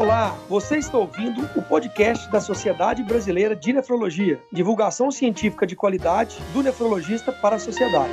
Olá, você está ouvindo o podcast da Sociedade Brasileira de Nefrologia, divulgação científica de qualidade do nefrologista para a sociedade.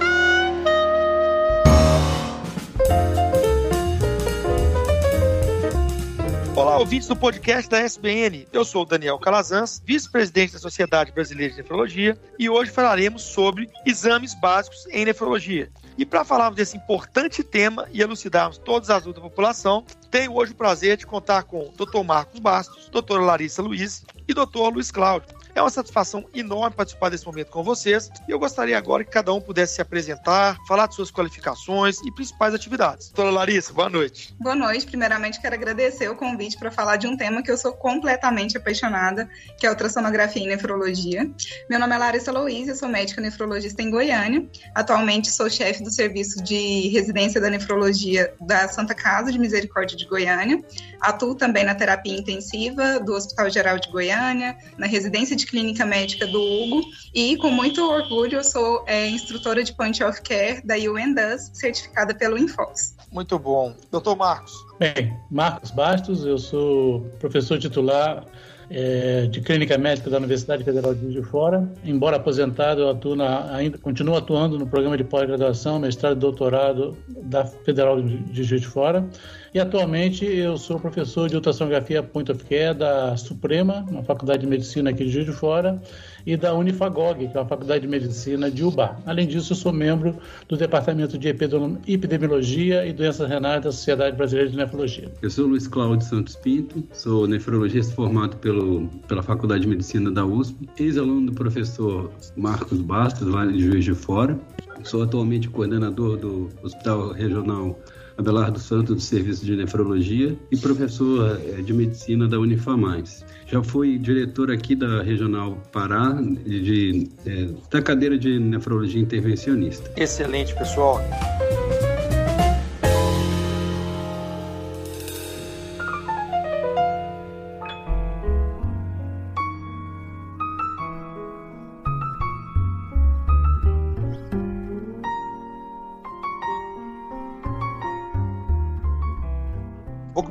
Olá, ouvintes do podcast da SBN. Eu sou o Daniel Calazans, vice-presidente da Sociedade Brasileira de Nefrologia, e hoje falaremos sobre exames básicos em nefrologia. E para falarmos desse importante tema e elucidarmos todas as dúvidas da população, tenho hoje o prazer de contar com o Dr. Marcos Bastos, doutora Larissa Luiz e doutor Luiz Cláudio. É uma satisfação enorme participar desse momento com vocês e eu gostaria agora que cada um pudesse se apresentar, falar de suas qualificações e principais atividades. Doutora Larissa, boa noite. Boa noite. Primeiramente, quero agradecer o convite para falar de um tema que eu sou completamente apaixonada, que é a ultrassonografia e nefrologia. Meu nome é Larissa Luiz, eu sou médica nefrologista em Goiânia. Atualmente sou chefe do serviço de residência da nefrologia da Santa Casa de Misericórdia de Goiânia. Atuo também na terapia intensiva do Hospital Geral de Goiânia, na residência de clínica médica do Hugo e com muito orgulho eu sou é, instrutora de Point of Care da UNDUS, certificada pelo Infos. Muito bom. Doutor Marcos. Bem, Marcos Bastos, eu sou professor titular é, de Clínica Médica da Universidade Federal de Juiz de Fora. Embora aposentado, eu atuo na, ainda continuo atuando no programa de pós-graduação, mestrado e doutorado da Federal de Juiz de Fora. E atualmente eu sou professor de ultrassonografia Point of Care da Suprema, uma faculdade de medicina aqui de Juiz de Fora, e da Unifagog, que é uma faculdade de medicina de Ubar. Além disso, sou membro do Departamento de Epidemiologia e Doenças Renais da Sociedade Brasileira de Nefrologia. Eu sou Luiz Cláudio Santos Pinto, sou nefrologista formado pelo, pela Faculdade de Medicina da USP, ex-aluno do professor Marcos Bastos, lá de Juiz de Fora. Sou atualmente coordenador do Hospital Regional Abelardo Santos, do Serviço de Nefrologia, e professor eh, de Medicina da Unifamais. Já fui diretor aqui da Regional Pará, de, de, eh, da cadeira de Nefrologia Intervencionista. Excelente, pessoal.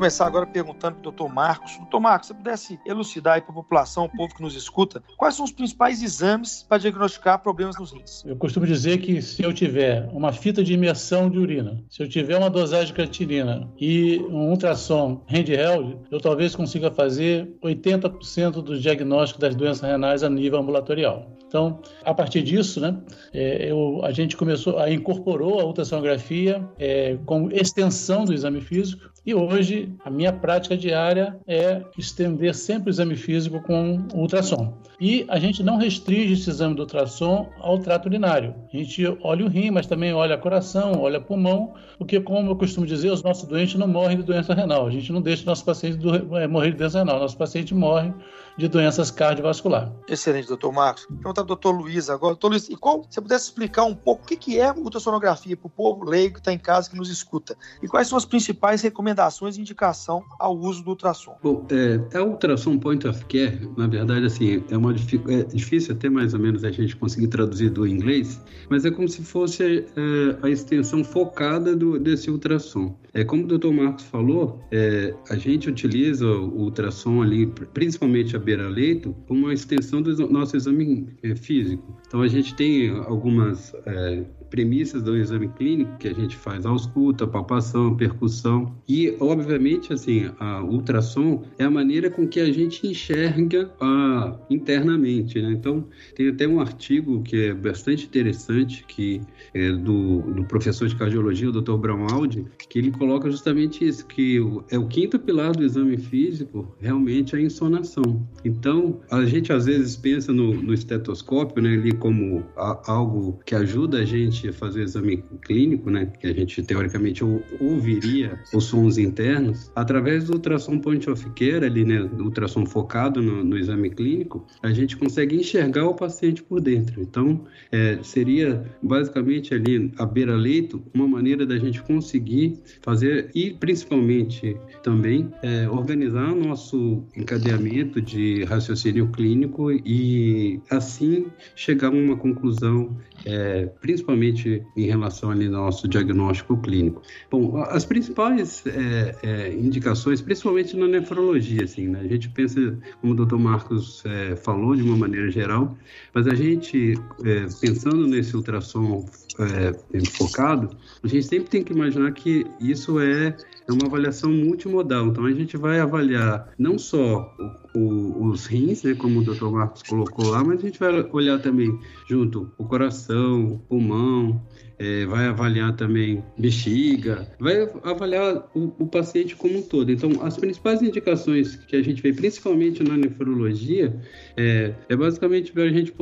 Começar agora perguntando para o doutor Marcos. Doutor Marcos, se pudesse elucidar para a população, o povo que nos escuta, quais são os principais exames para diagnosticar problemas nos rins? Eu costumo dizer que se eu tiver uma fita de imersão de urina, se eu tiver uma dosagem de creatinina e um ultrassom handheld, eu talvez consiga fazer 80% do diagnóstico das doenças renais a nível ambulatorial. Então, a partir disso, né, é, eu, a gente começou a incorporou a ultrassonografia é, como extensão do exame físico e hoje a minha prática diária é estender sempre o exame físico com ultrassom. E a gente não restringe esse exame do ultrassom ao trato urinário. A gente olha o rim, mas também olha coração, olha pulmão, porque, como eu costumo dizer, os nossos doentes não morrem de doença renal. A gente não deixa o nosso paciente do, é, morrer de doença renal. Nosso paciente morre de doenças cardiovasculares. Excelente, doutor Marcos. Perguntar para o doutor Luiz agora. Doutor Luiz, e qual, se você pudesse explicar um pouco o que é ultrassonografia para o povo leigo que está em casa, que nos escuta, e quais são as principais recomendações e indicação ao uso do ultrassom? Bom, é, a ultrassom point of care, na verdade, assim, é, uma, é difícil até mais ou menos a gente conseguir traduzir do inglês, mas é como se fosse é, a extensão focada do, desse ultrassom. É como o doutor Marcos falou, é, a gente utiliza o ultrassom ali, principalmente a beira-leito, como uma extensão do nosso exame é, físico. Então a gente tem algumas é, premissas do exame clínico que a gente faz ausculta, palpação, percussão e, obviamente, assim, a ultrassom é a maneira com que a gente enxerga a, internamente, né? Então, tem até um artigo que é bastante interessante que é do, do professor de cardiologia, o Dr. Brownaldi, que ele coloca justamente isso, que é o quinto pilar do exame físico, realmente a insonação. Então, a gente às vezes pensa no, no estetoscópio, né, ali como a, algo que ajuda a gente gente fazer o exame clínico, né, que a gente teoricamente ouviria os sons internos, através do ultrassom point of care, ali, né, do ultrassom focado no, no exame clínico, a gente consegue enxergar o paciente por dentro. Então, é, seria basicamente ali a beira-leito uma maneira da gente conseguir fazer e principalmente também é, organizar nosso encadeamento de raciocínio clínico e assim chegar a uma conclusão, é, principalmente principalmente em relação ali ao nosso diagnóstico clínico. Bom, as principais é, é, indicações, principalmente na nefrologia, assim, né? a gente pensa, como o Dr. Marcos é, falou de uma maneira geral, mas a gente, é, pensando nesse ultrassom é, focado, a gente sempre tem que imaginar que isso é é uma avaliação multimodal. Então a gente vai avaliar não só o, o, os rins, né, como o Dr. Marcos colocou lá, mas a gente vai olhar também junto o coração, o pulmão, é, vai avaliar também bexiga, vai avaliar o, o, paciente como um todo. Então, as principais indicações que a gente vê, principalmente na nefrologia, é, é basicamente para a gente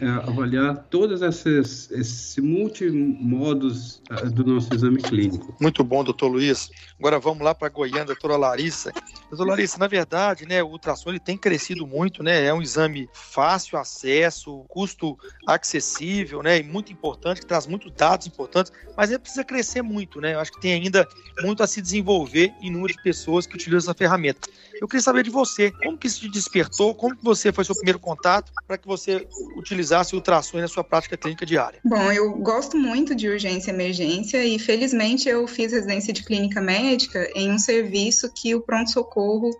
é, avaliar todos esses, esses multimodos é, do nosso exame clínico. Muito bom, doutor Luiz. Agora vamos lá para Goiânia, doutora Larissa. Doutora Larissa, na verdade, né, o ultrassom ele tem crescido muito, né? É um exame fácil acesso, custo acessível, né? E muito importante, que traz muitos dados importantes, mas ele precisa crescer muito, né? Eu acho que tem ainda muito a se desenvolver em número de pessoas que utilizam essa ferramenta. Eu queria saber de você, como que isso te despertou, como que você foi seu primeiro contato para que você utilizasse ultrassons na sua prática clínica diária? Bom, eu gosto muito de urgência e emergência e felizmente eu fiz residência de clínica médica em um serviço que o pronto-socorro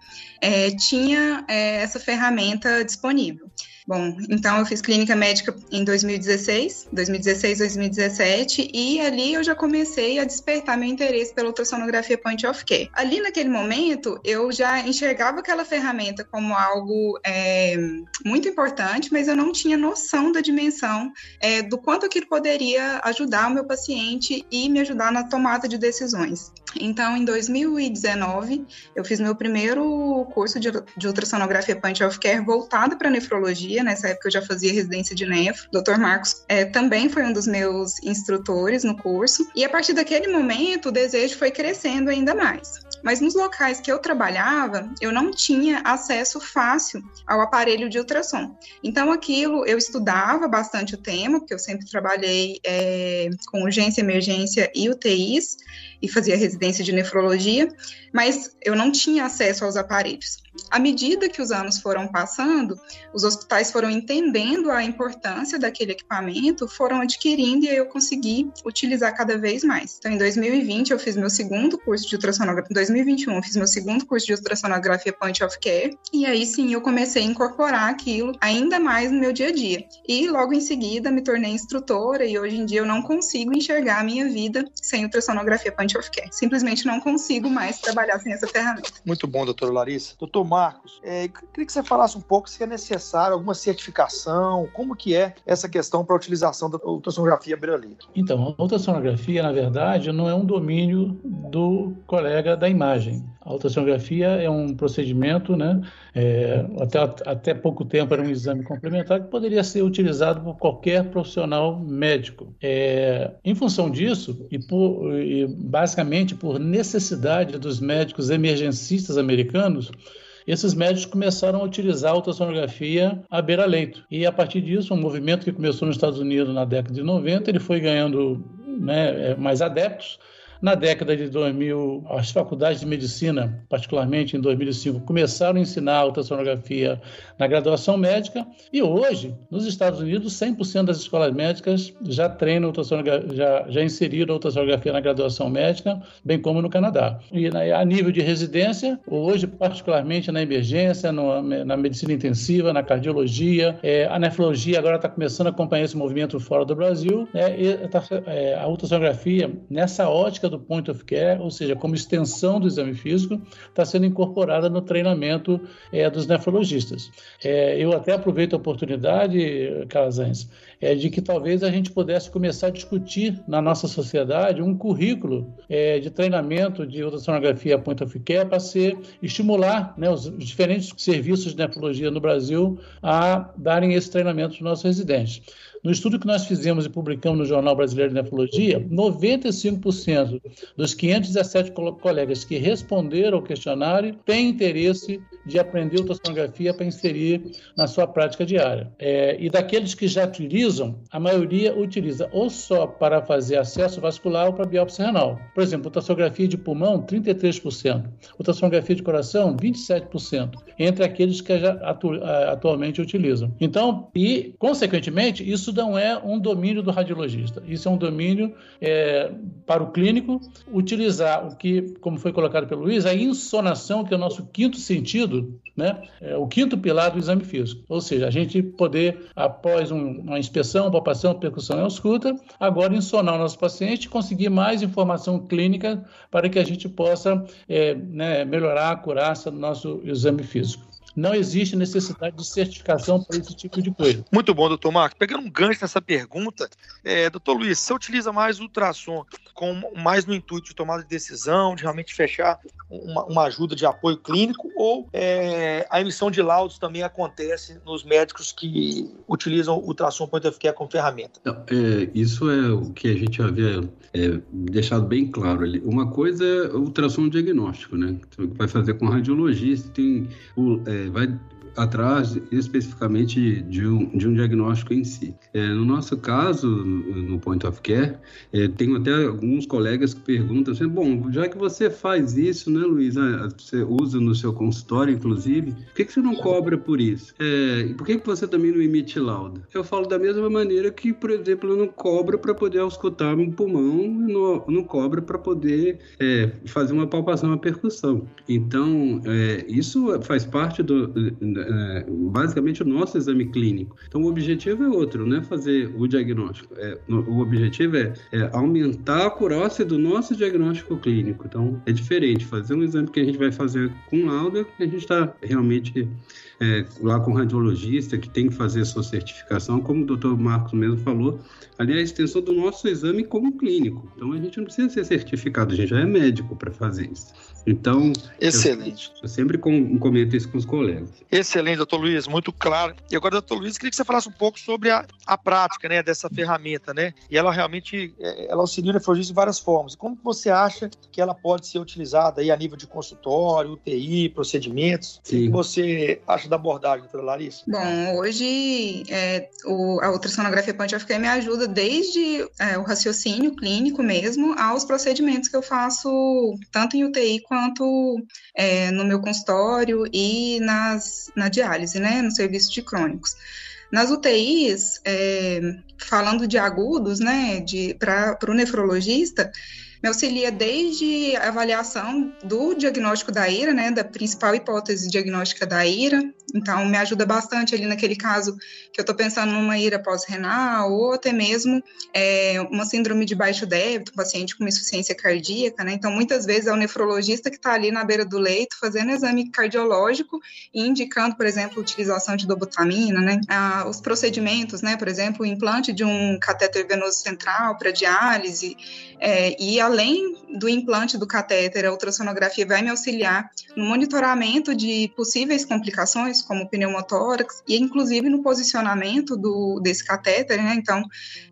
é, tinha é, essa ferramenta disponível. Bom, então eu fiz clínica médica em 2016, 2016, 2017, e ali eu já comecei a despertar meu interesse pela ultrassonografia point of care. Ali naquele momento, eu já enxergava aquela ferramenta como algo é, muito importante, mas eu não tinha noção da dimensão é, do quanto aquilo poderia ajudar o meu paciente e me ajudar na tomada de decisões. Então, em 2019, eu fiz meu primeiro curso de, de ultrassonografia point of care voltado para nefrologia nessa época eu já fazia residência de nefro. O Dr. Marcos é, também foi um dos meus instrutores no curso. E a partir daquele momento, o desejo foi crescendo ainda mais. Mas nos locais que eu trabalhava, eu não tinha acesso fácil ao aparelho de ultrassom. Então, aquilo eu estudava bastante o tema, porque eu sempre trabalhei é, com urgência, emergência e UTIs, e fazia residência de nefrologia, mas eu não tinha acesso aos aparelhos. À medida que os anos foram passando, os hospitais foram entendendo a importância daquele equipamento, foram adquirindo e eu consegui utilizar cada vez mais. Então, em 2020, eu fiz meu segundo curso de ultrassonografia. Em 2021, eu fiz meu segundo curso de ultrassonografia point of care. E aí sim, eu comecei a incorporar aquilo ainda mais no meu dia a dia. E logo em seguida, me tornei instrutora e hoje em dia eu não consigo enxergar a minha vida sem ultrassonografia point of care. Simplesmente não consigo mais trabalhar sem essa ferramenta. Muito bom, doutora Larissa. Doutor Marcos, é, queria que você falasse um pouco se é necessário alguma certificação, como que é essa questão para a utilização da ultrassonografia beira-leito. Então, a ultrassonografia, na verdade, não é um domínio do colega da imagem. A ultrassonografia é um procedimento, né, é, até, até pouco tempo era um exame complementar que poderia ser utilizado por qualquer profissional médico. É, em função disso, e, por, e basicamente por necessidade dos médicos emergencistas americanos, esses médicos começaram a utilizar a ultrassonografia à beira-leito. E a partir disso, um movimento que começou nos Estados Unidos na década de 90, ele foi ganhando né, mais adeptos na década de 2000, as faculdades de medicina, particularmente em 2005, começaram a ensinar a ultrassonografia na graduação médica e hoje, nos Estados Unidos, 100% das escolas médicas já treinam ultrassonografia, já, já inseriram a ultrassonografia na graduação médica, bem como no Canadá. E a nível de residência, hoje, particularmente na emergência, no, na medicina intensiva, na cardiologia, é, a nefrologia agora está começando a acompanhar esse movimento fora do Brasil, né, e tá, é, a ultrassonografia, nessa ótica do point of care, ou seja, como extensão do exame físico, está sendo incorporada no treinamento é, dos nefrologistas. É, eu até aproveito a oportunidade, Calazans, é, de que talvez a gente pudesse começar a discutir na nossa sociedade um currículo é, de treinamento de ultrassonografia point of care para ser estimular né, os diferentes serviços de nefrologia no Brasil a darem esse treinamento para os nossos residentes. No estudo que nós fizemos e publicamos no Jornal Brasileiro de Nefrologia, 95% dos 517 colegas que responderam ao questionário têm interesse de aprender ultrassonografia para inserir na sua prática diária. É, e daqueles que já utilizam, a maioria utiliza ou só para fazer acesso vascular ou para biópsia renal. Por exemplo, ultrassonografia de pulmão, 33%, ultrassonografia de coração, 27%, entre aqueles que já atu atualmente utilizam. Então, e, consequentemente, isso não é um domínio do radiologista, isso é um domínio é, para o clínico utilizar o que, como foi colocado pelo Luiz, a insonação, que é o nosso quinto sentido, né? É o quinto pilar do exame físico. Ou seja, a gente poder, após um, uma inspeção, palpação, percussão e ausculta, agora insonar o nosso paciente conseguir mais informação clínica para que a gente possa é, né, melhorar a acurácia do nosso exame físico não existe necessidade de certificação para esse tipo de coisa. Muito bom, doutor Marcos. Pegando um gancho nessa pergunta, é, doutor Luiz, você utiliza mais ultrassom com mais no intuito de tomada de decisão, de realmente fechar uma, uma ajuda de apoio clínico, ou é, a emissão de laudos também acontece nos médicos que utilizam o ultrassom point of care como ferramenta? Não, é, isso é o que a gente havia é, deixado bem claro ali. Uma coisa é o ultrassom diagnóstico, né? Vai fazer com radiologista, tem o, é, vai atrás especificamente de um, de um diagnóstico em si. É, no nosso caso, no Point of Care, é, tenho até alguns colegas que perguntam assim, bom, já que você faz isso, né, Luiz, você usa no seu consultório, inclusive, por que, que você não cobra por isso? É, por que, que você também não emite lauda? Eu falo da mesma maneira que, por exemplo, eu não cobro para poder auscultar um pulmão, não, não cobro para poder é, fazer uma palpação, uma percussão. Então, é, isso faz parte do é, basicamente o nosso exame clínico. Então o objetivo é outro, não é fazer o diagnóstico. É, o objetivo é, é, aumentar a acurácia do nosso diagnóstico clínico. Então é diferente fazer um exame que a gente vai fazer com lauda, que a gente está realmente é, lá com o radiologista, que tem que fazer a sua certificação, como o doutor Marcos mesmo falou, ali é a extensão do nosso exame como clínico. Então a gente não precisa ser certificado, a gente já é médico para fazer isso. Então, excelente. Eu, eu sempre com, comento isso com os colegas. Excelente, doutor Luiz, muito claro. E agora, doutor Luiz, queria que você falasse um pouco sobre a, a prática né, dessa ferramenta, né? E ela realmente é, ela auxilia o nefrologista de várias formas. Como você acha que ela pode ser utilizada aí a nível de consultório, UTI, procedimentos? Sim. O que você acha da abordagem, doutora Larissa? Bom, hoje é, o, a ultrassonografia me ajuda desde é, o raciocínio clínico mesmo aos procedimentos que eu faço tanto em UTI quanto é, no meu consultório e nas, na diálise, né, no serviço de crônicos. Nas UTIs, é, falando de agudos, né, para o nefrologista, me auxilia desde a avaliação do diagnóstico da IRA, né, da principal hipótese diagnóstica da IRA, então me ajuda bastante ali naquele caso que eu estou pensando numa IRA pós-renal ou até mesmo é, uma síndrome de baixo débito, paciente com insuficiência cardíaca, né, então muitas vezes é o nefrologista que está ali na beira do leito fazendo exame cardiológico e indicando, por exemplo, utilização de dobutamina, né, ah, os procedimentos, né, por exemplo, o implante de um catéter venoso central para diálise é, e além do implante do catéter, a ultrassonografia vai me auxiliar no monitoramento de possíveis complicações, como pneumotórax, e inclusive no posicionamento do, desse catéter, né? Então,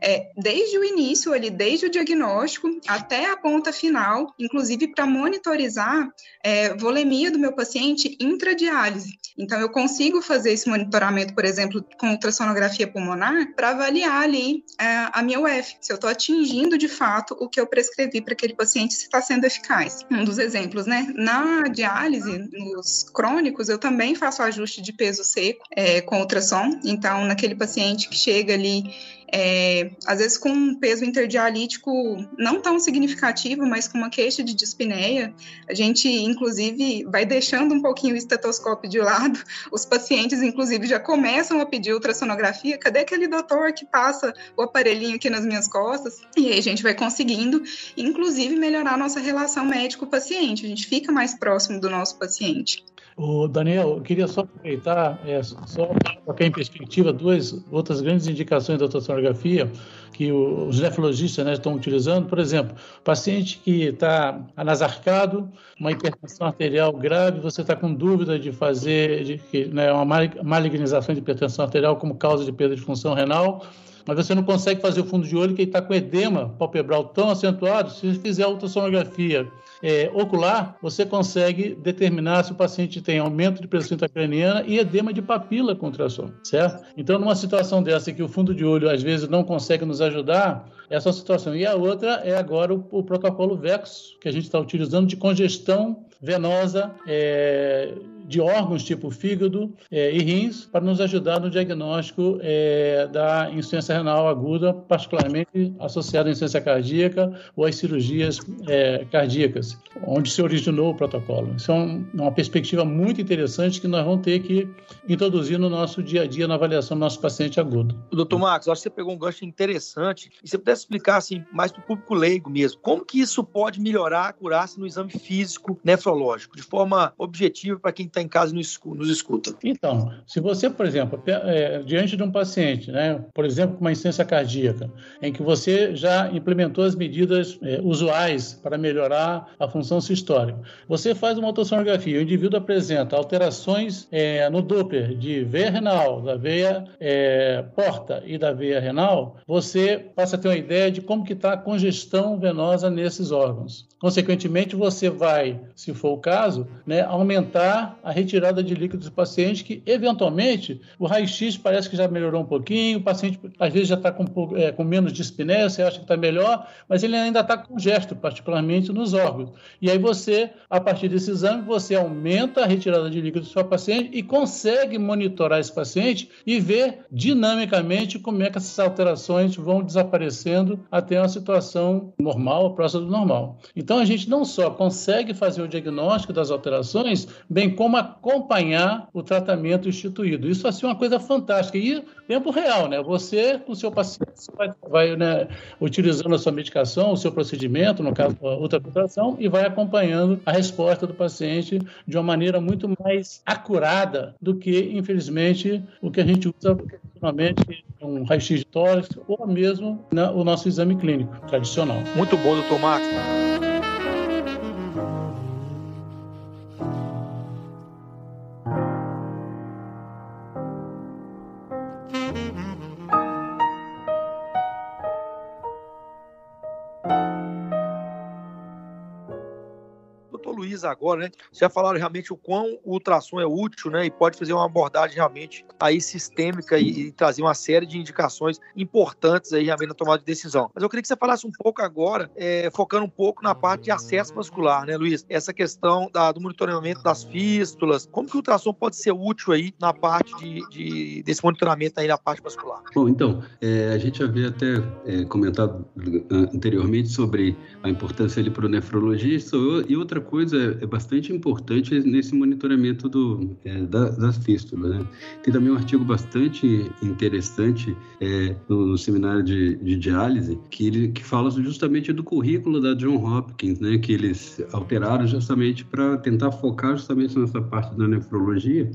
é, desde o início ali, desde o diagnóstico até a ponta final, inclusive para monitorizar é, volemia do meu paciente intradiálise. Então, eu consigo fazer esse monitoramento, por exemplo, com ultrassonografia pulmonar, para avaliar ali é, a minha UF, se eu estou atingindo de fato o que eu prescrevi para aquele paciente se está sendo eficaz. Um dos exemplos, né? Na diálise, nos crônicos, eu também faço ajuste de peso seco é, com ultrassom. Então, naquele paciente que chega ali é, às vezes com um peso interdialítico não tão significativo, mas com uma queixa de dispneia, a gente, inclusive, vai deixando um pouquinho o estetoscópio de lado, os pacientes, inclusive, já começam a pedir ultrassonografia, cadê aquele doutor que passa o aparelhinho aqui nas minhas costas? E aí a gente vai conseguindo, inclusive, melhorar a nossa relação médico-paciente, a gente fica mais próximo do nosso paciente. O Daniel, eu queria só aproveitar, é, só colocar em perspectiva duas outras grandes indicações da ultrassonografia que os nefrologistas né, estão utilizando. Por exemplo, paciente que está anasarcado, uma hipertensão arterial grave, você está com dúvida de fazer de, né, uma malignização de hipertensão arterial como causa de perda de função renal, mas você não consegue fazer o fundo de olho que está com edema palpebral tão acentuado, se fizer ultrassonografia é, ocular, você consegue determinar se o paciente tem aumento de pressão intracraniana e edema de papila com ultrassom, certo? Então, numa situação dessa que o fundo de olho às vezes não consegue nos ajudar, essa é situação. E a outra é agora o, o protocolo VEX, que a gente está utilizando de congestão venosa é, de órgãos tipo fígado é, e rins para nos ajudar no diagnóstico é, da insuficiência renal aguda, particularmente associada à insuficiência cardíaca ou às cirurgias é, cardíacas, onde se originou o protocolo. Isso é um, uma perspectiva muito interessante que nós vamos ter que introduzir no nosso dia a dia na avaliação do nosso paciente agudo. Doutor Marcos, acho que você pegou um gancho interessante e você pudesse explicar assim, mais para o público leigo mesmo, como que isso pode melhorar a curácia no exame físico nefrológico, de forma objetiva para quem está está em casa e nos escuta. Então, se você, por exemplo, é, diante de um paciente, né, por exemplo, com uma insuficiência cardíaca, em que você já implementou as medidas é, usuais para melhorar a função sistólica, você faz uma ultrassonografia, o indivíduo apresenta alterações é, no Doppler de veia renal, da veia é, porta e da veia renal, você passa a ter uma ideia de como que está a congestão venosa nesses órgãos. Consequentemente, você vai, se for o caso, né, aumentar a retirada de líquidos do paciente, que eventualmente o raio-x parece que já melhorou um pouquinho, o paciente às vezes já está com, é, com, menos dispneia, você acha que está melhor, mas ele ainda está com gesto, particularmente nos órgãos. E aí você, a partir desse exame, você aumenta a retirada de líquidos do seu paciente e consegue monitorar esse paciente e ver dinamicamente como é que essas alterações vão desaparecendo até uma situação normal, próxima do normal. Então, a gente não só consegue fazer o diagnóstico das alterações, bem como acompanhar o tratamento instituído. Isso assim, é uma coisa fantástica. E tempo real, né? Você, com o seu paciente, vai, vai né, utilizando a sua medicação, o seu procedimento, no caso, a ultrafiltração, e vai acompanhando a resposta do paciente de uma maneira muito mais acurada do que, infelizmente, o que a gente usa normalmente um raio-x de tórax ou mesmo né, o nosso exame clínico tradicional. Muito bom, doutor Marcos. Agora, né? Já falaram realmente o quão o ultrassom é útil, né? E pode fazer uma abordagem realmente aí sistêmica e, e trazer uma série de indicações importantes aí realmente na tomada de decisão. Mas eu queria que você falasse um pouco agora, é, focando um pouco na parte de acesso vascular, né, Luiz? Essa questão da, do monitoramento das fístulas, como que o ultrassom pode ser útil aí na parte de, de desse monitoramento aí na parte vascular? Bom, então, é, a gente havia até é, comentado anteriormente sobre a importância ali para o nefrologista e outra coisa é bastante importante nesse monitoramento do, é, da, das fístulas. Né? Tem também um artigo bastante interessante é, no, no, seminário de, de, diálise que, ele, que fala justamente do currículo da John Hopkins, né? que eles alteraram justamente para tentar focar justamente nessa parte da nefrologia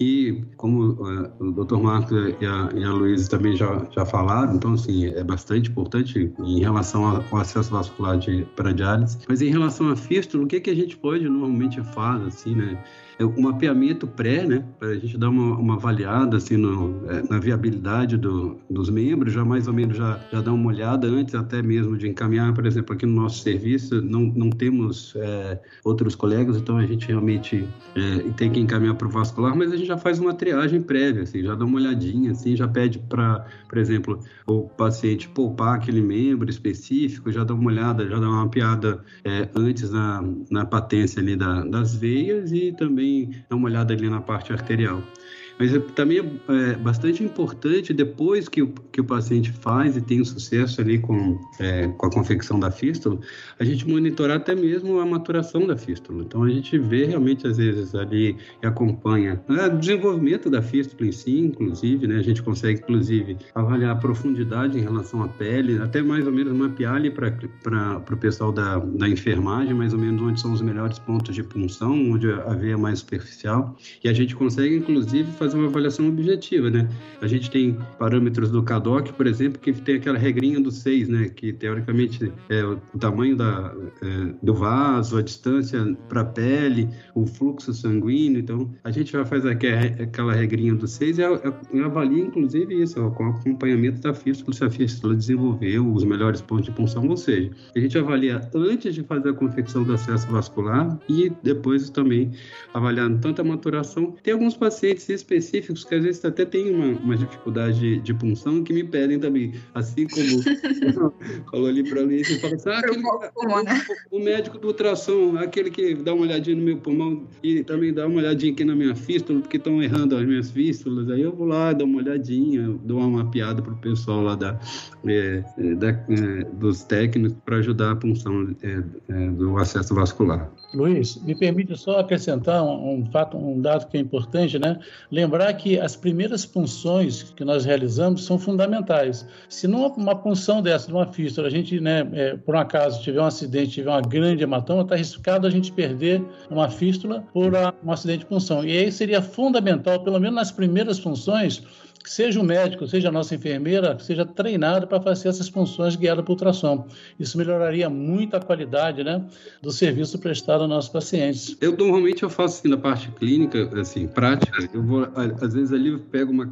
e como uh, o Dr. Marcos e a, a Luísa também já, já falaram, então, assim, é bastante importante em relação ao acesso vascular para diálise. Mas em relação à fístula, o que, que a gente pode normalmente fazer, assim, né? Um mapeamento pré, né, para a gente dar uma, uma avaliada assim no, é, na viabilidade do, dos membros, já mais ou menos já, já dar uma olhada antes até mesmo de encaminhar, por exemplo, aqui no nosso serviço não, não temos é, outros colegas, então a gente realmente é, tem que encaminhar para o vascular, mas a gente já faz uma triagem prévia, assim, já dá uma olhadinha, assim, já pede para, por exemplo, o paciente poupar aquele membro específico, já dá uma olhada, já dá uma mapeada é, antes na, na patência ali da, das veias e também dá uma olhada ali na parte arterial. Mas é, também é, é bastante importante, depois que o, que o paciente faz e tem sucesso ali com, é, com a confecção da fístula, a gente monitorar até mesmo a maturação da fístula. Então, a gente vê realmente, às vezes, ali e acompanha né, o desenvolvimento da fístula em si, inclusive, né? A gente consegue, inclusive, avaliar a profundidade em relação à pele, até mais ou menos mapear ali para o pessoal da, da enfermagem, mais ou menos onde são os melhores pontos de punção, onde a veia é mais superficial. E a gente consegue, inclusive, fazer uma avaliação objetiva, né? A gente tem parâmetros do CADOC, por exemplo, que tem aquela regrinha do 6, né? Que teoricamente é o tamanho da, é, do vaso, a distância para a pele, o fluxo sanguíneo. Então, a gente já faz aquela regrinha do 6 e, e avalia, inclusive, isso, ó, com acompanhamento da fístula, se a fístula desenvolveu os melhores pontos de punção, ou seja, a gente avalia antes de fazer a confecção do acesso vascular e depois também avaliando tanto a maturação. Tem alguns pacientes específicos que às vezes até tem uma, uma dificuldade de, de punção que me pedem também, assim como falou ali para mim, você fala assim, ah, aquele, o, o, médico do ultrassom, aquele que dá uma olhadinha no meu pulmão e também dá uma olhadinha aqui na minha fístula, porque estão errando as minhas fístulas, aí eu vou lá, dou uma olhadinha, dou uma mapeada para o pessoal lá da, é, é, da é, dos técnicos para ajudar a punção é, é, do acesso vascular. Luiz, me permite só acrescentar um, um, fato, um dado que é importante, né? Lembrar que as primeiras punções que nós realizamos são fundamentais. Se numa punção dessa, numa fístula, a gente, né, é, por um acaso, tiver um acidente, tiver uma grande hematoma, está arriscado a gente perder uma fístula por um acidente de punção. E aí seria fundamental, pelo menos nas primeiras funções, que seja o médico, seja a nossa enfermeira, seja treinado para fazer essas funções guiadas por ultrassom. Isso melhoraria muito a qualidade né, do serviço prestado aos nossos pacientes. Eu normalmente eu faço assim na parte clínica, assim, prática. Eu vou, às vezes ali eu pego uma,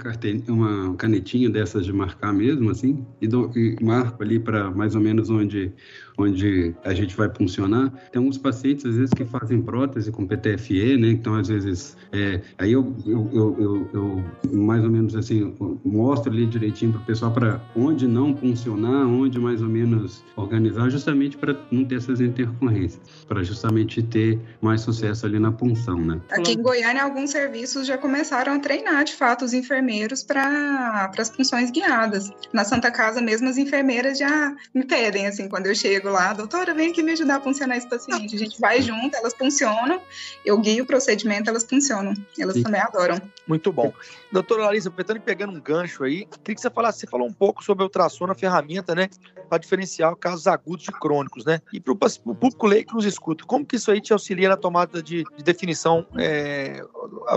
uma canetinha dessas de marcar mesmo, assim, e, dou, e marco ali para mais ou menos onde onde a gente vai funcionar. Tem alguns pacientes, às vezes, que fazem prótese com PTFE, né? Então, às vezes, é, aí eu, eu, eu, eu, mais ou menos assim, mostro ali direitinho para o pessoal para onde não funcionar, onde mais ou menos organizar, justamente para não ter essas intercorrências, para justamente ter mais sucesso ali na punção, né? Aqui em Goiânia, alguns serviços já começaram a treinar, de fato, os enfermeiros para as funções guiadas. Na Santa Casa mesmo, as enfermeiras já me pedem, assim, quando eu chego lá, doutora, vem aqui me ajudar a funcionar esse paciente. A gente vai junto, elas funcionam, eu guio o procedimento, elas funcionam. Elas Sim. também adoram. Muito bom. Doutora Larissa, aproveitando e pegando um gancho aí, queria que você falasse, você falou um pouco sobre o ultrassom na ferramenta, né, para diferenciar casos agudos de crônicos, né? E para o público leigo que nos escuta, como que isso aí te auxilia na tomada de, de definição é,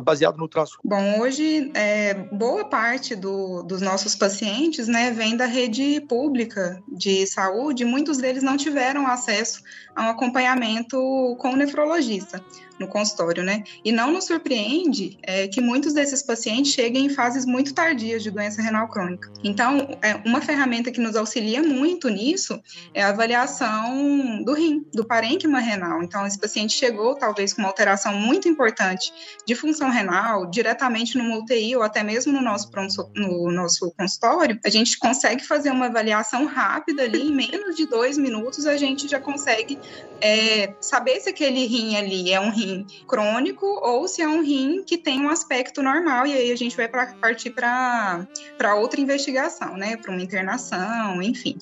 baseado no ultrassom? Bom, hoje, é, boa parte do, dos nossos pacientes, né, vem da rede pública de saúde, muitos deles não tiveram acesso a um acompanhamento com o nefrologista no consultório, né? E não nos surpreende é, que muitos desses pacientes cheguem em fases muito tardias de doença renal crônica. Então, é, uma ferramenta que nos auxilia muito nisso é a avaliação do rim, do parênquima renal. Então, esse paciente chegou talvez com uma alteração muito importante de função renal, diretamente no UTI ou até mesmo no nosso, pronto, no nosso consultório, a gente consegue fazer uma avaliação rápida ali, em menos de dois minutos a gente já consegue é, saber se aquele rim ali é um rim rim crônico ou se é um rim que tem um aspecto normal, e aí a gente vai pra, partir para outra investigação, né? Para uma internação, enfim.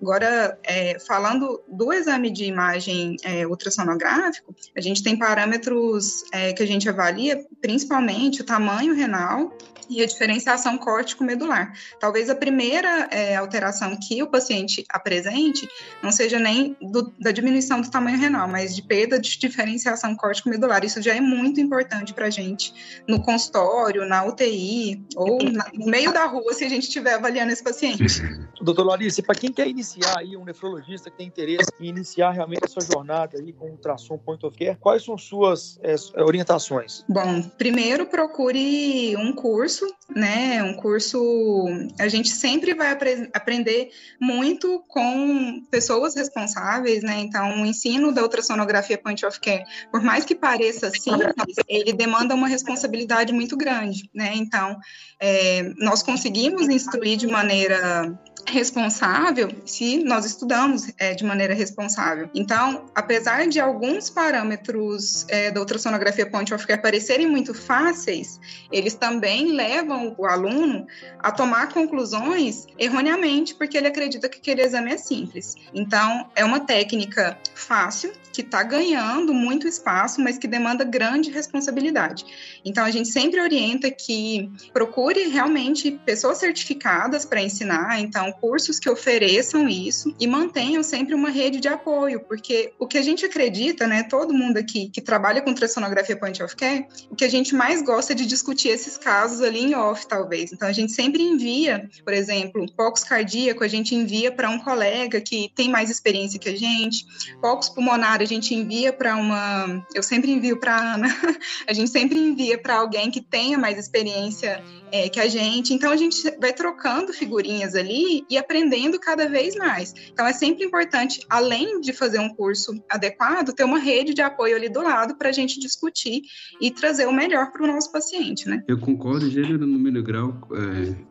Agora, é, falando do exame de imagem é, ultrassonográfico, a gente tem parâmetros é, que a gente avalia, principalmente o tamanho renal, e a diferenciação córtico-medular. Talvez a primeira é, alteração que o paciente apresente não seja nem do, da diminuição do tamanho renal, mas de perda de diferenciação córtico-medular. Isso já é muito importante para a gente no consultório, na UTI ou na, no meio da rua, se a gente estiver avaliando esse paciente. Doutor Larissa, para quem quer iniciar aí, um nefrologista que tem interesse em iniciar realmente a sua jornada aí com o ultrassom point of care, quais são suas é, orientações? Bom, primeiro procure um curso curso, né? Um curso. A gente sempre vai apre aprender muito com pessoas responsáveis, né? Então, o ensino da ultrassonografia point of care, por mais que pareça simples, ele demanda uma responsabilidade muito grande, né? Então, é, nós conseguimos instruir de maneira responsável se nós estudamos é, de maneira responsável. Então, apesar de alguns parâmetros é, da ultrassonografia point of care parecerem muito fáceis, eles também levam o aluno a tomar conclusões erroneamente, porque ele acredita que aquele exame é simples. Então, é uma técnica fácil, que está ganhando muito espaço, mas que demanda grande responsabilidade. Então, a gente sempre orienta que procure realmente pessoas certificadas para ensinar, então, cursos que ofereçam isso e mantenham sempre uma rede de apoio, porque o que a gente acredita, né, todo mundo aqui que trabalha com ultrassonografia point of care, o que a gente mais gosta é de discutir esses casos ali em off, talvez. Então, a gente sempre envia, por exemplo, pocos cardíaco, a gente envia para um colega que tem mais experiência que a gente. Pocos pulmonar, a gente envia para uma. Eu sempre envio para Ana. a gente sempre envia para alguém que tenha mais experiência é, que a gente. Então a gente vai trocando figurinhas ali e aprendendo cada vez mais. Então é sempre importante, além de fazer um curso adequado, ter uma rede de apoio ali do lado para a gente discutir e trazer o melhor para o nosso paciente, né? Eu concordo, gênero, número grau,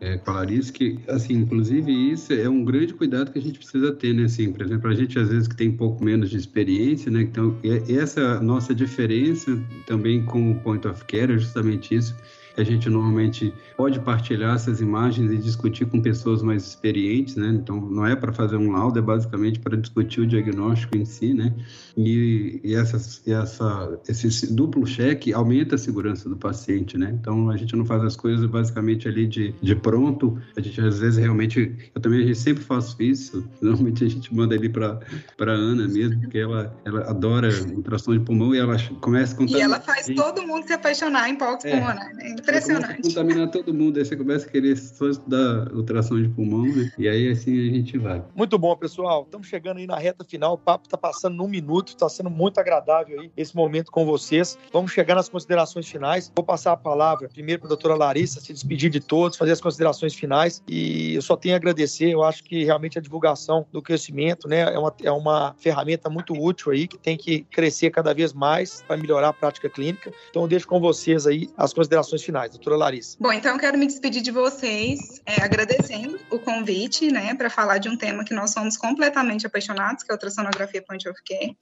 é, é, com a Larissa, que, assim, inclusive isso é um grande cuidado que a gente precisa ter, né? Assim, por exemplo, a gente às vezes que tem um pouco menos de experiência, né? Então, essa nossa diferença também com o point of care é justamente isso a gente normalmente pode partilhar essas imagens e discutir com pessoas mais experientes, né? Então, não é para fazer um laudo, é basicamente para discutir o diagnóstico em si, né? E, e, essa, essa, esse duplo cheque aumenta a segurança do paciente, né? Então, a gente não faz as coisas basicamente ali de, de pronto, a gente às vezes realmente, eu também a gente sempre faço isso, normalmente a gente manda ali para para Ana mesmo, porque ela, ela adora ultrassom de pulmão e ela começa a contar. E ela faz todo mundo se apaixonar em palcos é. pulmonar, né? Impressionante. contaminar todo mundo, aí você começa a querer só estudar ultrassom de pulmão, né? E aí assim a gente vai. Muito bom, pessoal. Estamos chegando aí na reta final. O papo está passando num minuto, está sendo muito agradável aí esse momento com vocês. Vamos chegar nas considerações finais. Vou passar a palavra primeiro para a doutora Larissa, se despedir de todos, fazer as considerações finais. E eu só tenho a agradecer. Eu acho que realmente a divulgação do crescimento né, é, uma, é uma ferramenta muito útil aí, que tem que crescer cada vez mais para melhorar a prática clínica. Então, eu deixo com vocês aí as considerações finais finais, doutora Larissa. Bom, então eu quero me despedir de vocês, é, agradecendo o convite, né, para falar de um tema que nós somos completamente apaixonados, que é a ultrassonografia point of care,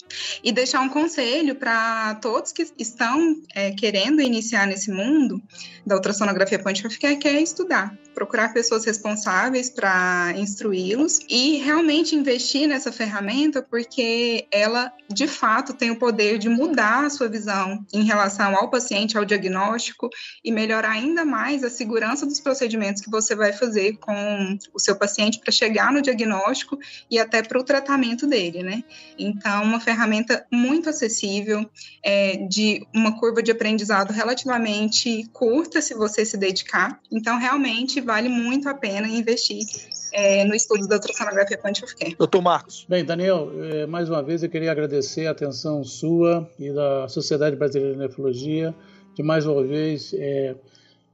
e deixar um conselho para todos que estão é, querendo iniciar nesse mundo da ultrassonografia point of care, que é estudar, procurar pessoas responsáveis para instruí-los e realmente investir nessa ferramenta, porque ela, de fato, tem o poder de mudar a sua visão em relação ao paciente, ao diagnóstico e melhorar ainda mais a segurança dos procedimentos que você vai fazer com o seu paciente para chegar no diagnóstico e até para o tratamento dele, né? Então, uma ferramenta muito acessível, é, de uma curva de aprendizado relativamente curta se você se dedicar. Então, realmente vale muito a pena investir é, no estudo da ultrassonografia point of care. Doutor Marcos. Bem, Daniel, é, mais uma vez eu queria agradecer a atenção sua e da Sociedade Brasileira de Nefrologia de mais uma vez é,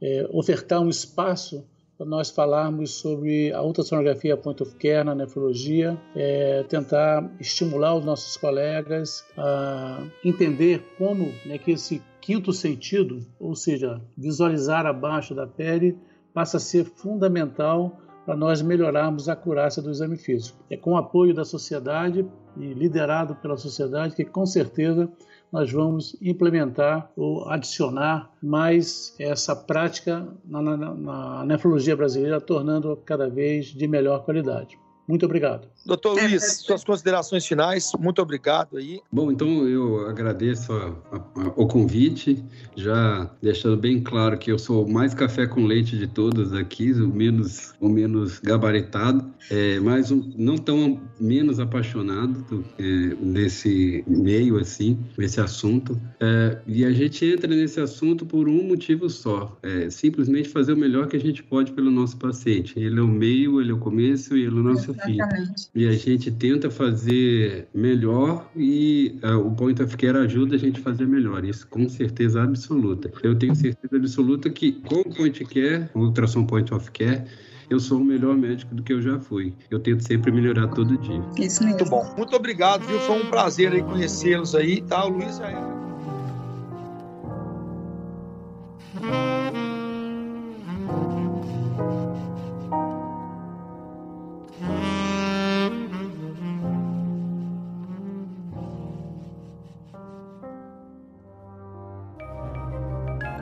é, ofertar um espaço para nós falarmos sobre a ultrassonografia point of care na nefrologia, é, tentar estimular os nossos colegas a entender como né, que esse quinto sentido, ou seja, visualizar abaixo da pele, passa a ser fundamental para nós melhorarmos a acurácia do exame físico. É com o apoio da sociedade e liderado pela sociedade que com certeza nós vamos implementar ou adicionar mais essa prática na, na, na nefrologia brasileira, tornando cada vez de melhor qualidade. Muito obrigado. Doutor Luiz, suas considerações finais, muito obrigado aí. Bom, então eu agradeço a, a, a, o convite, já deixando bem claro que eu sou o mais café com leite de todos aqui, o menos, o menos gabaritado, é, mas um, não tão menos apaixonado do, é, nesse meio, assim, nesse assunto. É, e a gente entra nesse assunto por um motivo só, é simplesmente fazer o melhor que a gente pode pelo nosso paciente. Ele é o meio, ele é o começo e ele é o nosso Exatamente. E a gente tenta fazer melhor e uh, o Point of Care ajuda a gente a fazer melhor. Isso com certeza absoluta. Eu tenho certeza absoluta que com o Point Care, o ultrassom Point of Care, eu sou o melhor médico do que eu já fui. Eu tento sempre melhorar todo dia. Isso mesmo. Muito bom. Muito obrigado, viu? Foi um prazer aí conhecê-los aí, tá? O Luiz já.